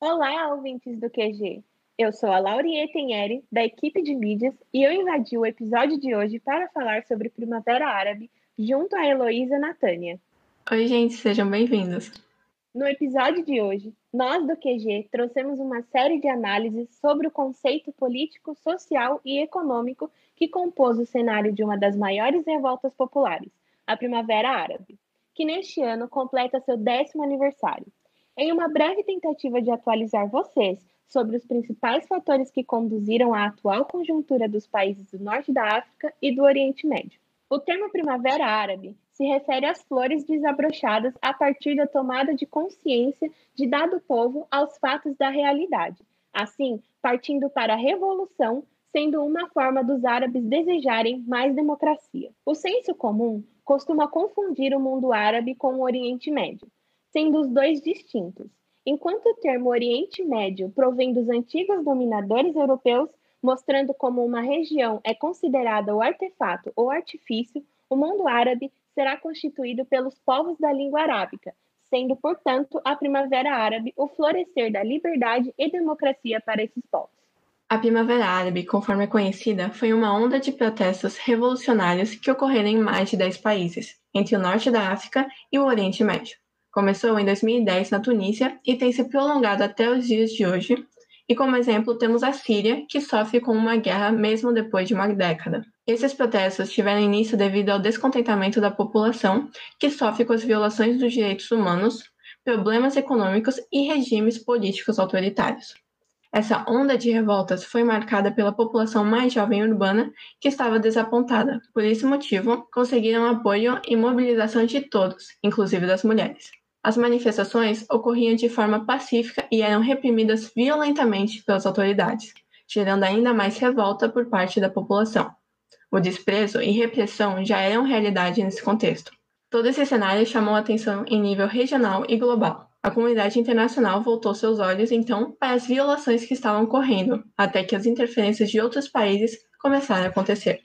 Olá, ouvintes do QG. Eu sou a Laurier Tenheri, da equipe de mídias, e eu invadi o episódio de hoje para falar sobre Primavera Árabe, junto a Heloísa Natânia. Oi, gente, sejam bem-vindos. No episódio de hoje, nós do QG trouxemos uma série de análises sobre o conceito político, social e econômico que compôs o cenário de uma das maiores revoltas populares, a Primavera Árabe, que neste ano completa seu décimo aniversário. Em uma breve tentativa de atualizar vocês sobre os principais fatores que conduziram à atual conjuntura dos países do norte da África e do Oriente Médio. O termo Primavera Árabe se refere às flores desabrochadas a partir da tomada de consciência de dado povo aos fatos da realidade, assim, partindo para a revolução, sendo uma forma dos árabes desejarem mais democracia. O senso comum costuma confundir o mundo árabe com o Oriente Médio, sendo os dois distintos. Enquanto o termo Oriente Médio provém dos antigos dominadores europeus, mostrando como uma região é considerada o artefato ou artifício, o mundo árabe será constituído pelos povos da língua arábica, sendo, portanto, a Primavera Árabe o florescer da liberdade e democracia para esses povos. A Primavera Árabe, conforme é conhecida, foi uma onda de protestos revolucionários que ocorreram em mais de 10 países, entre o norte da África e o Oriente Médio. Começou em 2010 na Tunísia e tem se prolongado até os dias de hoje. E como exemplo, temos a Síria, que sofre com uma guerra mesmo depois de uma década. Esses protestos tiveram início devido ao descontentamento da população, que sofre com as violações dos direitos humanos, problemas econômicos e regimes políticos autoritários. Essa onda de revoltas foi marcada pela população mais jovem urbana que estava desapontada. Por esse motivo, conseguiram apoio e mobilização de todos, inclusive das mulheres. As manifestações ocorriam de forma pacífica e eram reprimidas violentamente pelas autoridades, gerando ainda mais revolta por parte da população. O desprezo e repressão já eram realidade nesse contexto. Todo esse cenário chamou atenção em nível regional e global. A comunidade internacional voltou seus olhos então para as violações que estavam ocorrendo, até que as interferências de outros países começaram a acontecer.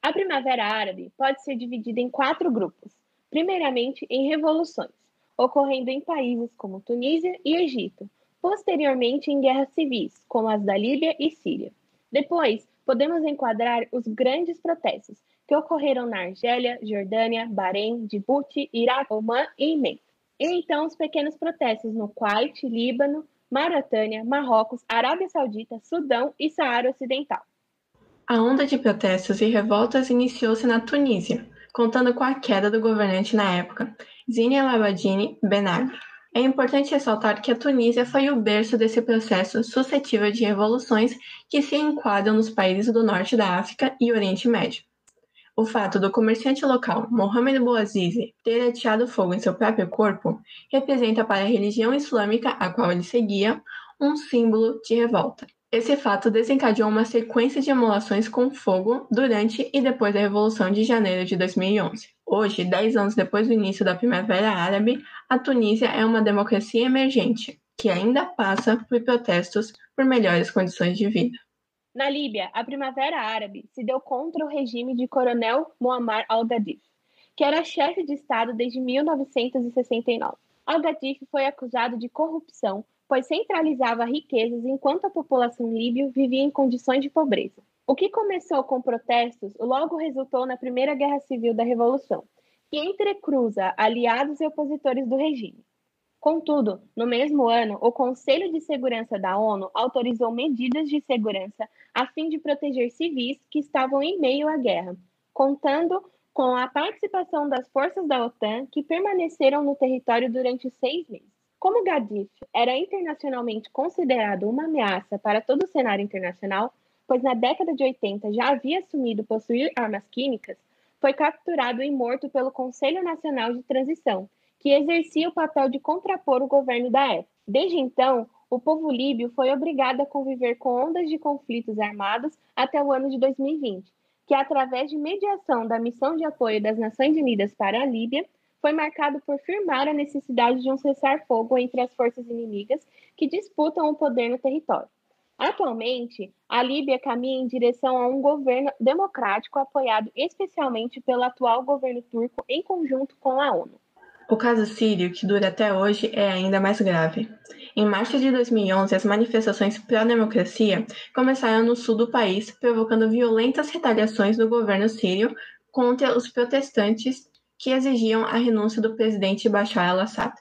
A Primavera Árabe pode ser dividida em quatro grupos. Primeiramente, em revoluções ocorrendo em países como Tunísia e Egito, posteriormente em guerras civis, como as da Líbia e Síria. Depois, podemos enquadrar os grandes protestos que ocorreram na Argélia, Jordânia, Bahrein, Djibouti, Iraque, Omã e Iêmen. E então os pequenos protestos no Kuwait, Líbano, Mauritânia, Marrocos, Arábia Saudita, Sudão e Saara Ocidental. A onda de protestos e revoltas iniciou-se na Tunísia, contando com a queda do governante na época, Zine El Abidine Ben Ali. É importante ressaltar que a Tunísia foi o berço desse processo suscetível de revoluções que se enquadram nos países do norte da África e Oriente Médio. O fato do comerciante local, Mohamed Bouazizi, ter ateado fogo em seu próprio corpo representa para a religião islâmica a qual ele seguia um símbolo de revolta. Esse fato desencadeou uma sequência de emulações com fogo durante e depois da Revolução de Janeiro de 2011. Hoje, dez anos depois do início da Primavera Árabe, a Tunísia é uma democracia emergente, que ainda passa por protestos por melhores condições de vida. Na Líbia, a Primavera Árabe se deu contra o regime de Coronel Muammar al-Gaddafi, que era chefe de Estado desde 1969. Al-Gaddafi foi acusado de corrupção pois centralizava riquezas enquanto a população líbia vivia em condições de pobreza. O que começou com protestos logo resultou na Primeira Guerra Civil da Revolução, que entrecruza aliados e opositores do regime. Contudo, no mesmo ano, o Conselho de Segurança da ONU autorizou medidas de segurança a fim de proteger civis que estavam em meio à guerra, contando com a participação das forças da OTAN que permaneceram no território durante seis meses. Como Gaddafi era internacionalmente considerado uma ameaça para todo o cenário internacional, pois na década de 80 já havia assumido possuir armas químicas, foi capturado e morto pelo Conselho Nacional de Transição, que exercia o papel de contrapor o governo da época. Desde então, o povo líbio foi obrigado a conviver com ondas de conflitos armados até o ano de 2020, que, através de mediação da Missão de Apoio das Nações Unidas para a Líbia, foi marcado por firmar a necessidade de um cessar-fogo entre as forças inimigas que disputam o poder no território. Atualmente, a Líbia caminha em direção a um governo democrático apoiado especialmente pelo atual governo turco em conjunto com a ONU. O caso sírio, que dura até hoje, é ainda mais grave. Em março de 2011, as manifestações pró-democracia começaram no sul do país, provocando violentas retaliações do governo sírio contra os protestantes que exigiam a renúncia do presidente Bashar al-Assad.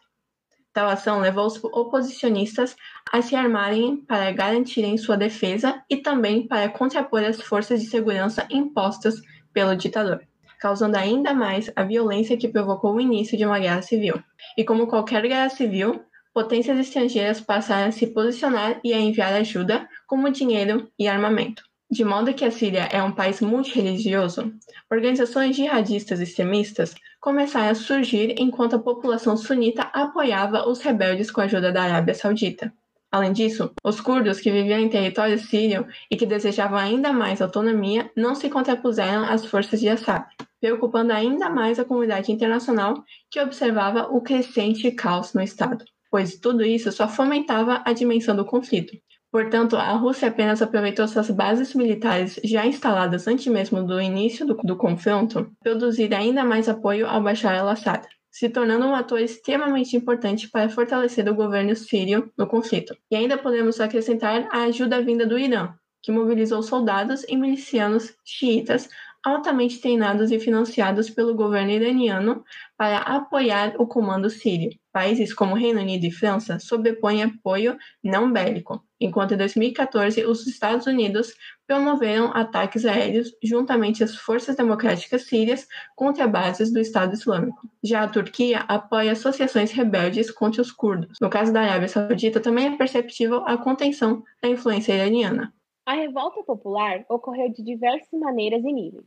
Tal ação levou os oposicionistas a se armarem para garantirem sua defesa e também para contrapor as forças de segurança impostas pelo ditador causando ainda mais a violência que provocou o início de uma guerra civil. E como qualquer guerra civil, potências estrangeiras passaram a se posicionar e a enviar ajuda, como dinheiro e armamento. De modo que a Síria é um país multirreligioso, organizações jihadistas extremistas começaram a surgir enquanto a população sunita apoiava os rebeldes com a ajuda da Arábia Saudita. Além disso, os curdos que viviam em território sírio e que desejavam ainda mais autonomia não se contrapuseram às forças de Assad, preocupando ainda mais a comunidade internacional que observava o crescente caos no estado, pois tudo isso só fomentava a dimensão do conflito. Portanto, a Rússia apenas aproveitou suas bases militares já instaladas antes mesmo do início do, do confronto, produzir ainda mais apoio ao Bashar al-Assad, se tornando um ator extremamente importante para fortalecer o governo sírio no conflito. E ainda podemos acrescentar a ajuda vinda do Irã, que mobilizou soldados e milicianos xiitas altamente treinados e financiados pelo governo iraniano para apoiar o comando sírio. Países como Reino Unido e França sobrepõem apoio não bélico, enquanto em 2014 os Estados Unidos promoveram ataques aéreos juntamente às forças democráticas sírias contra bases do Estado Islâmico. Já a Turquia apoia associações rebeldes contra os curdos. No caso da Arábia Saudita, também é perceptível a contenção da influência iraniana. A revolta popular ocorreu de diversas maneiras e níveis.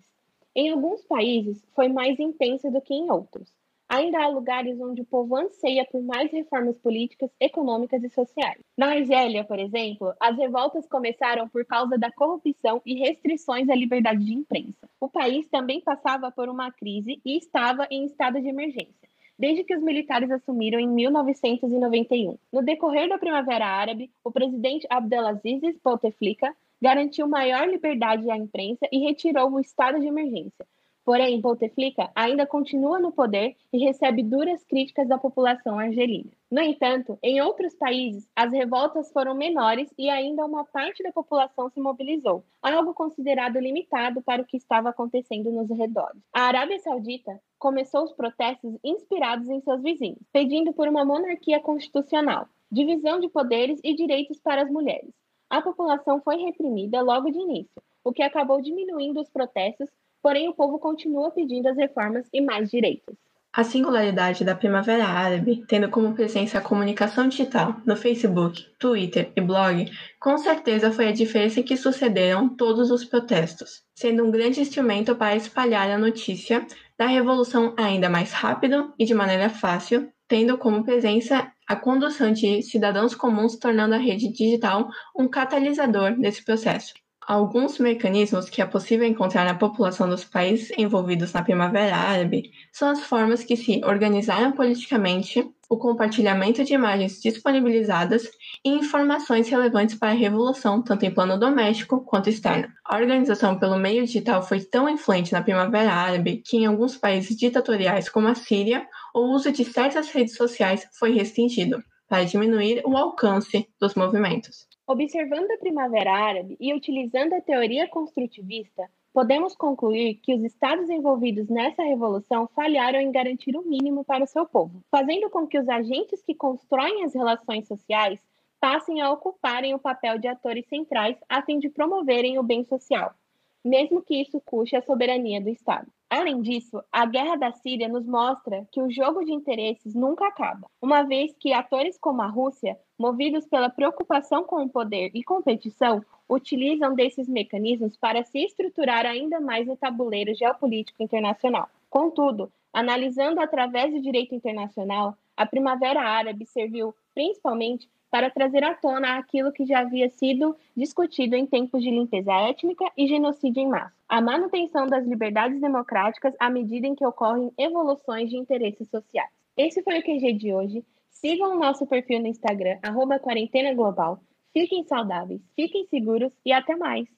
Em alguns países, foi mais intensa do que em outros. Ainda há lugares onde o povo anseia por mais reformas políticas, econômicas e sociais. Na Argélia, por exemplo, as revoltas começaram por causa da corrupção e restrições à liberdade de imprensa. O país também passava por uma crise e estava em estado de emergência desde que os militares assumiram em 1991. No decorrer da Primavera Árabe, o presidente Abdelaziz Bouteflika garantiu maior liberdade à imprensa e retirou o estado de emergência. Porém, Bouteflika ainda continua no poder e recebe duras críticas da população argelina. No entanto, em outros países, as revoltas foram menores e ainda uma parte da população se mobilizou, algo considerado limitado para o que estava acontecendo nos arredores. A Arábia Saudita começou os protestos inspirados em seus vizinhos, pedindo por uma monarquia constitucional, divisão de poderes e direitos para as mulheres a população foi reprimida logo de início, o que acabou diminuindo os protestos, porém o povo continua pedindo as reformas e mais direitos. A singularidade da Primavera Árabe, tendo como presença a comunicação digital no Facebook, Twitter e blog, com certeza foi a diferença que sucederam todos os protestos, sendo um grande instrumento para espalhar a notícia da revolução ainda mais rápido e de maneira fácil, tendo como presença a condução de cidadãos comuns, tornando a rede digital um catalisador desse processo. Alguns mecanismos que é possível encontrar na população dos países envolvidos na Primavera Árabe são as formas que se organizaram politicamente, o compartilhamento de imagens disponibilizadas e informações relevantes para a revolução, tanto em plano doméstico quanto externo. A organização pelo meio digital foi tão influente na Primavera Árabe que, em alguns países ditatoriais, como a Síria, o uso de certas redes sociais foi restringido para diminuir o alcance dos movimentos. Observando a Primavera Árabe e utilizando a teoria construtivista, podemos concluir que os estados envolvidos nessa revolução falharam em garantir o mínimo para o seu povo, fazendo com que os agentes que constroem as relações sociais passem a ocuparem o papel de atores centrais a fim de promoverem o bem social, mesmo que isso custe a soberania do Estado. Além disso, a guerra da Síria nos mostra que o jogo de interesses nunca acaba, uma vez que atores como a Rússia, movidos pela preocupação com o poder e competição, utilizam desses mecanismos para se estruturar ainda mais no tabuleiro geopolítico internacional. Contudo, analisando através do direito internacional, a Primavera Árabe serviu principalmente para trazer à tona aquilo que já havia sido discutido em tempos de limpeza étnica e genocídio em massa a manutenção das liberdades democráticas à medida em que ocorrem evoluções de interesses sociais. Esse foi o QG de hoje. Sigam o nosso perfil no Instagram, arroba Quarentena Global. Fiquem saudáveis, fiquem seguros e até mais!